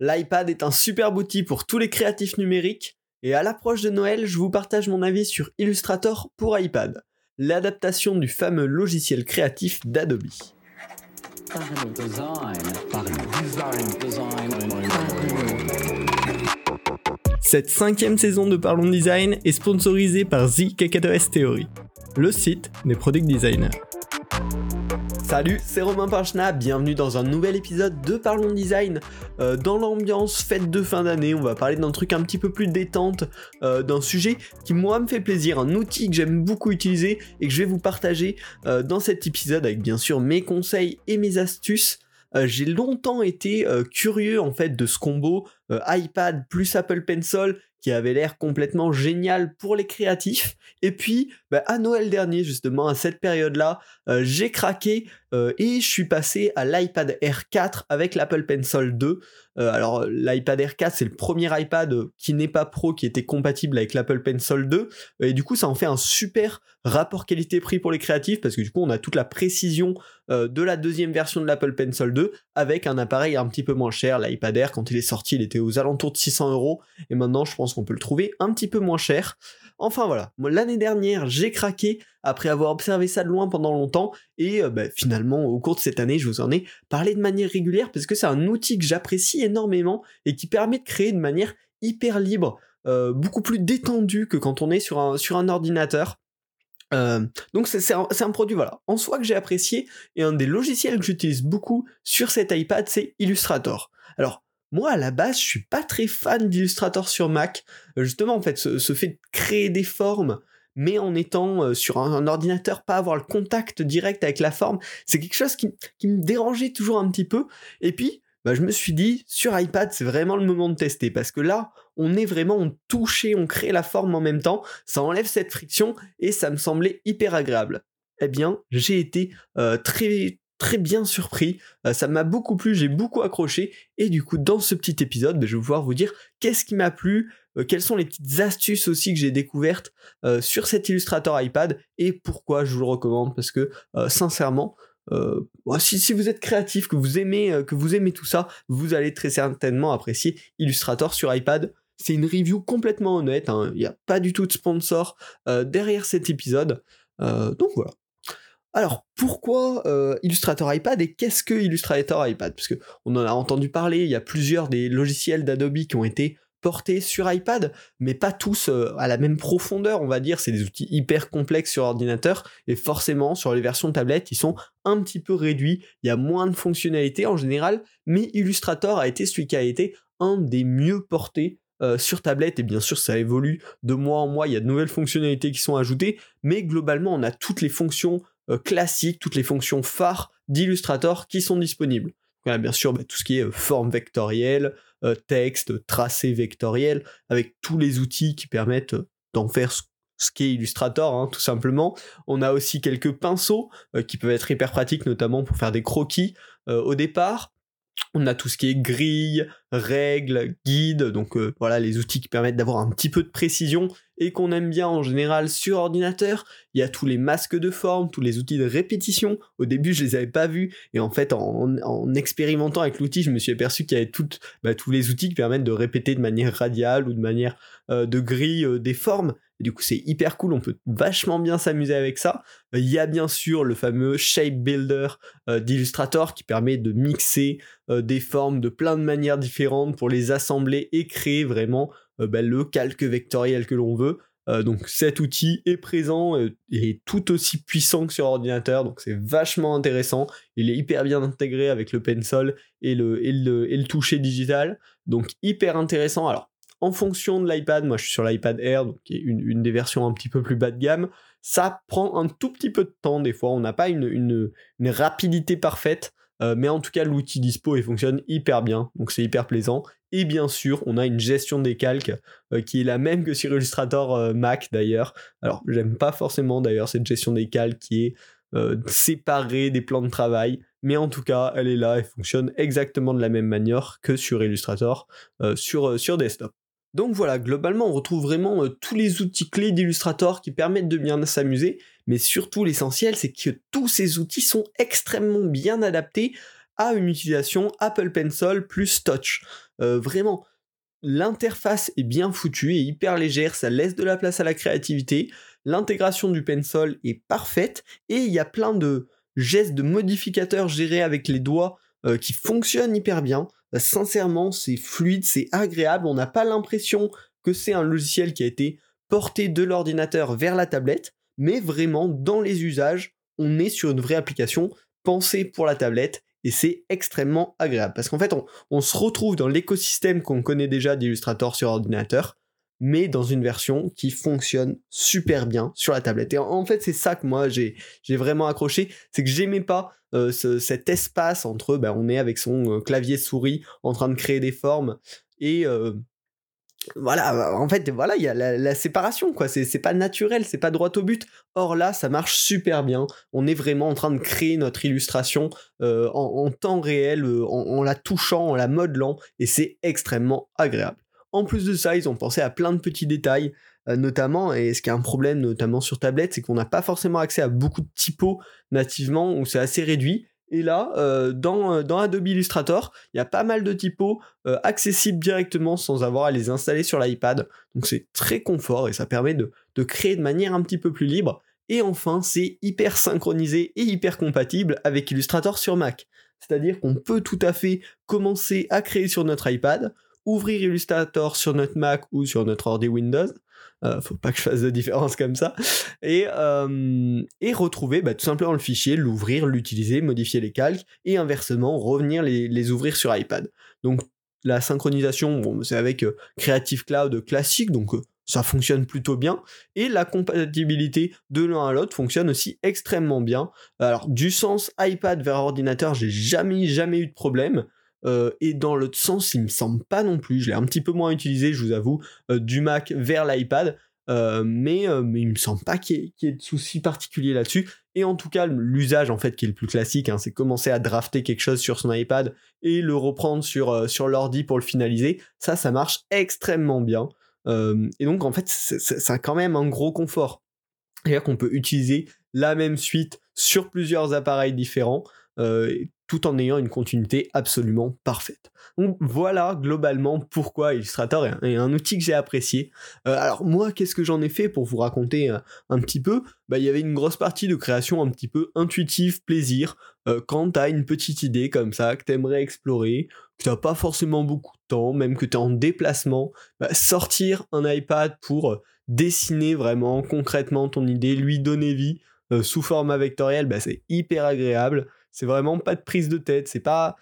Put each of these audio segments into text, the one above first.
L'iPad est un super outil pour tous les créatifs numériques, et à l'approche de Noël, je vous partage mon avis sur Illustrator pour iPad, l'adaptation du fameux logiciel créatif d'Adobe. Cette cinquième saison de Parlons Design est sponsorisée par The KK2S Theory, le site des product designers. Salut, c'est Romain Pinchna, bienvenue dans un nouvel épisode de Parlons Design. Euh, dans l'ambiance fête de fin d'année, on va parler d'un truc un petit peu plus détente, euh, d'un sujet qui moi me fait plaisir, un outil que j'aime beaucoup utiliser et que je vais vous partager euh, dans cet épisode avec bien sûr mes conseils et mes astuces. J'ai longtemps été curieux en fait de ce combo iPad plus Apple Pencil qui avait l'air complètement génial pour les créatifs. Et puis, bah, à Noël dernier, justement, à cette période-là, euh, j'ai craqué euh, et je suis passé à l'iPad Air 4 avec l'Apple Pencil 2. Euh, alors, l'iPad Air 4, c'est le premier iPad qui n'est pas pro, qui était compatible avec l'Apple Pencil 2. Et du coup, ça en fait un super rapport qualité-prix pour les créatifs parce que du coup, on a toute la précision de la deuxième version de l'Apple Pencil 2 avec un appareil un petit peu moins cher. L'iPad Air, quand il est sorti, il était aux alentours de 600 euros. Et maintenant, je pense qu'on peut le trouver un petit peu moins cher. Enfin voilà, l'année dernière j'ai craqué après avoir observé ça de loin pendant longtemps et euh, bah, finalement au cours de cette année je vous en ai parlé de manière régulière parce que c'est un outil que j'apprécie énormément et qui permet de créer de manière hyper libre, euh, beaucoup plus détendue que quand on est sur un, ordinateur. Euh, donc c'est un, produit voilà en soi que j'ai apprécié et un des logiciels que j'utilise beaucoup sur cet iPad c'est Illustrator. Alors moi, à la base, je suis pas très fan d'Illustrator sur Mac. Justement, en fait, ce, fait de créer des formes, mais en étant euh, sur un, ordinateur, pas avoir le contact direct avec la forme, c'est quelque chose qui, me dérangeait toujours un petit peu. Et puis, bah, je me suis dit, sur iPad, c'est vraiment le moment de tester, parce que là, on est vraiment, on touché, on crée la forme en même temps, ça enlève cette friction, et ça me semblait hyper agréable. Eh bien, j'ai été euh, très très bien surpris, euh, ça m'a beaucoup plu, j'ai beaucoup accroché, et du coup dans ce petit épisode, ben, je vais pouvoir vous dire qu'est-ce qui m'a plu, euh, quelles sont les petites astuces aussi que j'ai découvertes euh, sur cet Illustrator iPad, et pourquoi je vous le recommande, parce que sincèrement, si, vous êtes créatif, que vous aimez, que vous aimez tout ça, vous allez très certainement apprécier Illustrator sur iPad. C'est une review complètement honnête, hein. il n'y a pas du tout de sponsor derrière cet épisode. donc voilà. Alors, pourquoi euh, Illustrator iPad et qu'est-ce que Illustrator iPad? Parce qu'on en a entendu parler, il y a plusieurs des logiciels d'Adobe qui ont été portés sur iPad, mais pas tous euh, à la même profondeur, on va dire. C'est des outils hyper complexes sur ordinateur, et forcément, sur les versions tablette, ils sont un petit peu réduits. Il y a moins de fonctionnalités en général, mais Illustrator a été celui qui a été un des mieux portés euh, sur tablette, et bien sûr ça évolue de mois en mois, il y a de nouvelles fonctionnalités qui sont ajoutées, mais globalement on a toutes les fonctions classiques, toutes les fonctions phares d'Illustrator qui sont disponibles. Bien sûr bah, tout ce qui est euh, forme vectorielle, euh, texte, tracé vectoriel, avec tous les outils qui permettent d'en faire ce qu'est Illustrator, hein, tout simplement. On a aussi quelques pinceaux qui peuvent être hyper pratiques, notamment pour faire des croquis au départ. On a tout ce qui est grille, règles, guide, donc voilà les outils qui permettent d'avoir un petit peu de précision et qu'on aime bien en général sur ordinateur. Il y a tous les masques de forme, tous les outils de répétition. Au début, je les avais pas vus et en fait, en, expérimentant avec l'outil, je me suis aperçu qu'il y avait bah, tous les outils qui permettent de répéter de manière radiale ou de manière euh, de grille euh, des formes. du coup, c'est hyper cool, on peut vachement bien s'amuser avec ça. Il y a bien sûr le fameux Shape Builder euh, d'Illustrator qui permet de mixer des formes de plein de manières différentes pour les assembler et créer vraiment euh, bah, le calque vectoriel que l'on veut. Euh, donc cet outil est présent et est tout aussi puissant que sur ordinateur, donc c'est vachement intéressant. Il est hyper bien intégré avec le pencil et le, et le, et toucher digital, donc hyper intéressant. Alors en fonction de l'iPad, moi je suis sur l'iPad Air, donc qui est une, des versions un petit peu plus bas de gamme, ça prend un tout petit peu de temps des fois, on n'a pas une, rapidité parfaite, euh, mais en tout cas l'outil dispo fonctionne hyper bien, donc c'est hyper plaisant. Et bien sûr, on a une gestion des calques euh, qui est la même que sur Illustrator euh, Mac d'ailleurs. Alors, j'aime pas forcément d'ailleurs cette gestion des calques qui est séparée des plans de travail, mais en tout cas, elle est là et fonctionne exactement de la même manière que sur Illustrator sur, sur desktop. Donc voilà, globalement, on retrouve vraiment tous les outils clés d'Illustrator qui permettent de bien s'amuser, mais surtout l'essentiel, c'est que tous ces outils sont extrêmement bien adaptés à une utilisation Apple Pencil plus Touch. vraiment, l'interface est bien foutue et hyper légère, ça laisse de la place à la créativité, l'intégration du pencil est parfaite, et il y a plein de gestes de modificateurs gérés avec les doigts qui fonctionnent hyper bien. sincèrement, c'est fluide, c'est agréable, on n'a pas l'impression que c'est un logiciel qui a été porté de l'ordinateur vers la tablette, mais vraiment dans les usages, on est sur une vraie application pensée pour la tablette et c'est extrêmement agréable parce qu'en fait on, se retrouve dans l'écosystème qu'on connaît déjà d'Illustrator sur ordinateur mais dans une version qui fonctionne super bien sur la tablette. Et en, fait, c'est ça que moi j'ai vraiment accroché, c'est que j'aimais pas euh, cet espace entre, ben, on est avec son euh, clavier souris en train de créer des formes et euh, voilà, en fait, voilà, il y a la, séparation, quoi. C'est pas naturel, c'est pas droit au but. Or là, ça marche super bien. On est vraiment en train de créer notre illustration euh, en, temps réel, euh, en, la touchant, en la modelant, et c'est extrêmement agréable. En plus de ça, ils ont pensé à plein de petits détails, euh, notamment, et ce qui est un problème notamment sur tablette, c'est qu'on n'a pas forcément accès à beaucoup de typos nativement, où c'est assez réduit. Et là, euh, dans, euh, dans, Adobe Illustrator, il y a pas mal de typos euh, accessibles directement sans avoir à les installer sur l'iPad. Donc c'est très confort et ça permet de, créer de manière un petit peu plus libre. Et enfin, c'est hyper synchronisé et hyper compatible avec Illustrator sur Mac. C'est-à-dire qu'on peut tout à fait commencer à créer sur notre iPad, ouvrir Illustrator sur notre Mac ou sur notre ordi Windows, euh, faut pas que je fasse de différence comme ça. Et, euh, et retrouver bah, tout simplement le fichier, l'ouvrir, l'utiliser, modifier les calques, et inversement, revenir les, ouvrir sur iPad. Donc la synchronisation, c'est avec euh, Creative Cloud classique, donc ça fonctionne plutôt bien. Et la compatibilité de l'un à l'autre fonctionne aussi extrêmement bien. Alors du sens iPad vers ordinateur, j'ai jamais jamais eu de problème. Euh, et dans l'autre sens, il me semble pas non plus. Je l'ai un petit peu moins utilisé, je vous avoue, euh, du Mac vers l'iPad. Euh, mais, mais il me semble pas qu'il y, ait de soucis particuliers là-dessus. Et en tout cas, l'usage en fait qui est le plus classique, hein, c'est commencer à drafter quelque chose sur son iPad et le reprendre sur, sur l'ordi pour le finaliser. Ça, ça marche extrêmement bien. et donc en fait, ça a quand même un gros confort. C'est-à-dire qu'on peut utiliser la même suite sur plusieurs appareils différents tout en ayant une continuité absolument parfaite. Donc voilà globalement pourquoi Illustrator est un, outil que j'ai apprécié. Euh, alors moi, qu'est-ce que j'en ai fait pour vous raconter euh, un, petit peu? Bah, Il y avait une grosse partie de création un petit peu intuitive, plaisir, euh, quand t'as une petite idée comme ça, que t'aimerais explorer, que t'as pas forcément beaucoup de temps, même que t'es en déplacement, bah, sortir un iPad pour dessiner vraiment concrètement ton idée, lui donner vie sous format vectoriel, bah, c'est hyper agréable. C'est vraiment pas de prise de tête. C'est pas.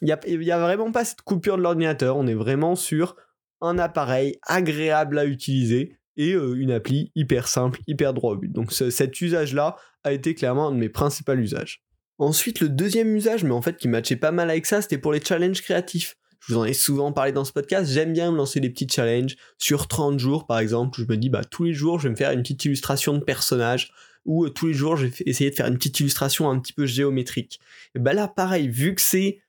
Il n'y a, vraiment pas cette coupure de l'ordinateur. On est vraiment sur un appareil agréable à utiliser et euh, une appli hyper simple, hyper droit au but. Donc cet usage-là a été clairement un de mes principaux usages. Ensuite, le deuxième usage, mais en fait qui matchait pas mal avec ça, c'était pour les challenges créatifs. Je vous en ai souvent parlé dans ce podcast, j'aime bien me lancer des petits challenges sur 30 jours par exemple, où je me dis bah tous les jours je vais me faire une petite illustration de personnage, où euh, tous les jours j'ai essayé de faire une petite illustration un petit peu géométrique. Et ben là, pareil, vu que c'est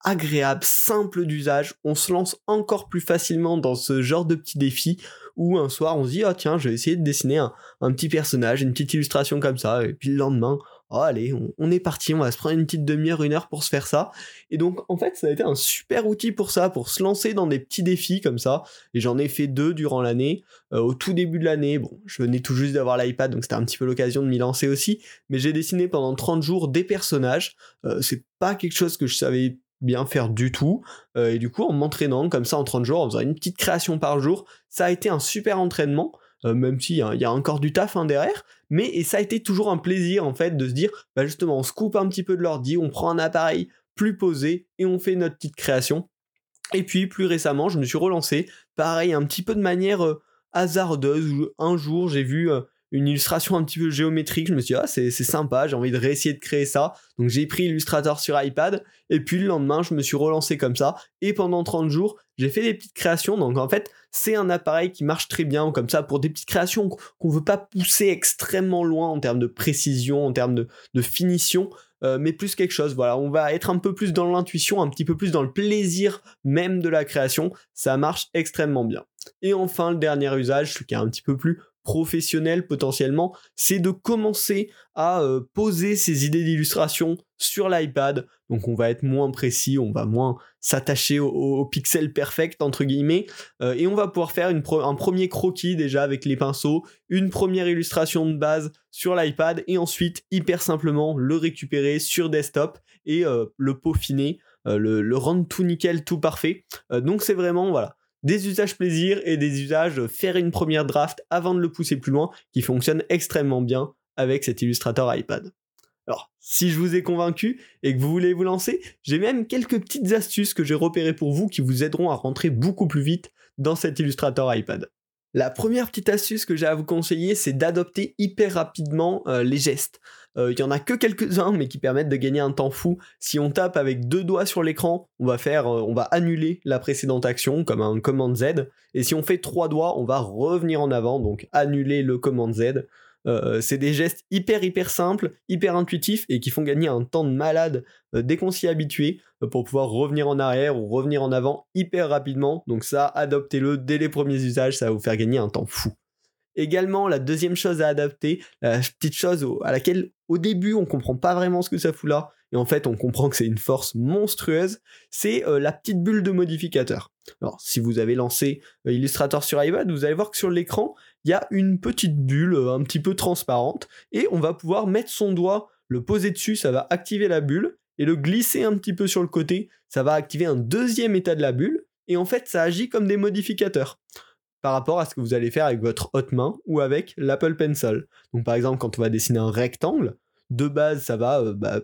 agréable, simple d'usage, on se lance encore plus facilement dans ce genre de petits défis où un soir on se dit oh tiens je vais essayer de dessiner un petit personnage, une petite illustration comme ça, et puis le lendemain oh allez, on, est parti, on va se prendre une petite demi-heure, une heure pour se faire ça. Et donc en fait ça a été un super outil pour ça, pour se lancer dans des petits défis comme ça. Et j'en ai fait deux durant l'année. Euh, au tout début de l'année, bon, je venais tout juste d'avoir l'iPad, donc c'était un petit peu l'occasion de m'y lancer aussi. Mais j'ai dessiné pendant 30 jours des personnages. Euh, c'est pas quelque chose que je savais bien faire du tout. Euh, et du coup, en m'entraînant comme ça en 30 jours, en faisant une petite création par jour, ça a été un super entraînement. Euh, même s'il y, a encore du taf hein, derrière. Mais et ça a été toujours un plaisir en fait de se dire, bah justement, on se coupe un petit peu de l'ordi, on prend un appareil plus posé et on fait notre petite création. Et puis plus récemment, je me suis relancé, pareil, un petit peu de manière euh, hasardeuse. Un jour, j'ai vu euh, une illustration un petit peu géométrique. Je me suis dit, ah, c'est sympa, j'ai envie de réessayer de créer ça. Donc j'ai pris Illustrator sur iPad. Et puis le lendemain, je me suis relancé comme ça. Et pendant 30 jours, j'ai fait des petites créations. Donc en fait, c'est un appareil qui marche très bien comme ça pour des petites créations qu'on veut pas pousser extrêmement loin en termes de précision, en termes de, finition. Euh, mais plus quelque chose, voilà, on va être un peu plus dans l'intuition, un petit peu plus dans le plaisir même de la création, ça marche extrêmement bien. Et enfin, le dernier usage, qui est un petit peu plus professionnel potentiellement, c'est de commencer à euh, poser ses idées d'illustration sur l'iPad. Donc on va être moins précis, on va moins s'attacher au, pixel perfect entre guillemets, euh, et on va pouvoir faire un premier croquis déjà avec les pinceaux, une première illustration de base sur l'iPad, et ensuite hyper simplement le récupérer sur desktop et euh, le peaufiner, le, le, rendre tout nickel, tout parfait. donc c'est vraiment voilà des usages plaisir et des usages faire une première draft avant de le pousser plus loin qui fonctionnent extrêmement bien avec cet illustrateur iPad. Alors, si je vous ai convaincu et que vous voulez vous lancer, j'ai même quelques petites astuces que j'ai repérées pour vous qui vous aideront à rentrer beaucoup plus vite dans cet illustrateur iPad. La première petite astuce que j'ai à vous conseiller, c'est d'adopter hyper rapidement euh, les gestes. Euh, il y en a que quelques-uns, mais qui permettent de gagner un temps fou. Si on tape avec deux doigts sur l'écran, on va faire, euh, on va annuler la précédente action comme un command Z. Et si on fait trois doigts, on va revenir en avant, donc annuler le command Z. Euh, c'est des gestes hyper hyper simples, hyper intuitifs et qui font gagner un temps de malade dès qu'on s'y est pour pouvoir revenir en arrière ou revenir en avant hyper rapidement. Donc ça, adoptez-le dès les premiers usages, ça va vous faire gagner un temps fou. Également, la deuxième chose à adapter, la petite chose à laquelle au début on comprend pas vraiment ce que ça fout là, et en fait on comprend que c'est une force monstrueuse, c'est euh, la petite bulle de modificateur. Alors si vous avez lancé euh, Illustrator sur iPad, vous allez voir que sur l'écran, il y a une petite bulle euh, un petit peu transparente, et on va pouvoir mettre son doigt, le poser dessus, ça va activer la bulle, et le glisser un petit peu sur le côté, ça va activer un deuxième état de la bulle, et en fait ça agit comme des modificateurs par rapport à ce que vous allez faire avec votre haute main ou avec l'Apple Pencil. Donc par exemple, quand on va dessiner un rectangle, de base, ça va euh, bah,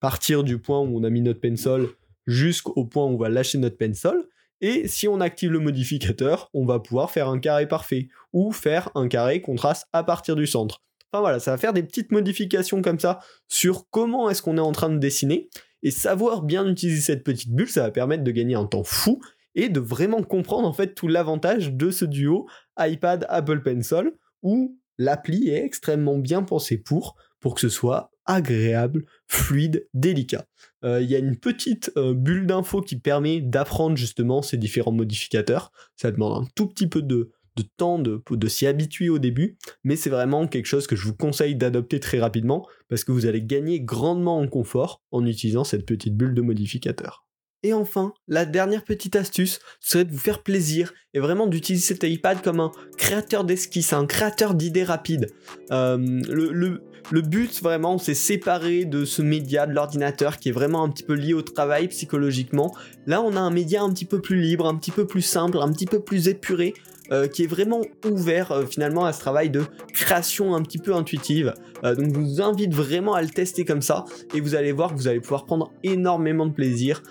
partir du point où on a mis notre pencil jusqu'au point où on va lâcher notre pencil. Et si on active le modificateur, on va pouvoir faire un carré parfait ou faire un carré contraste à partir du centre. Enfin voilà, ça va faire des petites modifications comme ça sur comment est-ce qu'on est en train de dessiner. Et savoir bien utiliser cette petite bulle, ça va permettre de gagner un temps fou et de vraiment comprendre en fait tout l'avantage de ce duo iPad Apple Pencil où l'appli est extrêmement bien pensée pour pour que ce soit agréable, fluide, délicat. Euh, il y a une petite euh, bulle d'infos qui permet d'apprendre justement ces différents modificateurs. Ça demande un tout petit peu de, temps de, de s'y habituer au début, mais c'est vraiment quelque chose que je vous conseille d'adopter très rapidement parce que vous allez gagner grandement en confort en utilisant cette petite bulle de modificateur. Et enfin, la dernière petite astuce serait de vous faire plaisir et vraiment d'utiliser cet iPad comme un créateur d'esquisses, un créateur d'idées rapides. Euh, le, le, but vraiment, c'est séparer de ce média de l'ordinateur qui est vraiment un petit peu lié au travail psychologiquement. Là, on a un média un petit peu plus libre, un petit peu plus simple, un petit peu plus épuré euh, qui est vraiment ouvert euh, finalement à ce travail de création un petit peu intuitive. Euh, donc je vous invite vraiment à le tester comme ça et vous allez voir que vous allez pouvoir prendre énormément de plaisir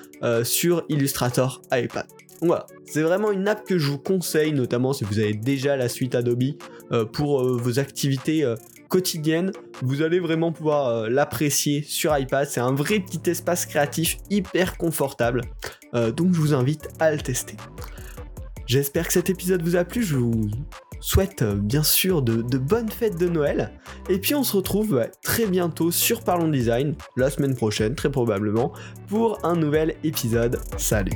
sur Illustrator iPad. Donc voilà, c'est vraiment une app que je vous conseille, notamment si vous avez déjà la suite Adobe pour vos activités quotidiennes. Vous allez vraiment pouvoir l'apprécier sur iPad. C'est un vrai petit espace créatif hyper confortable. donc je vous invite à le tester. J'espère que cet épisode vous a plu. Je vous souhaite euh, bien sûr de, bonnes fêtes de Noël. Et puis on se retrouve très bientôt sur Parlons Design, la semaine prochaine très probablement, pour un nouvel épisode. Salut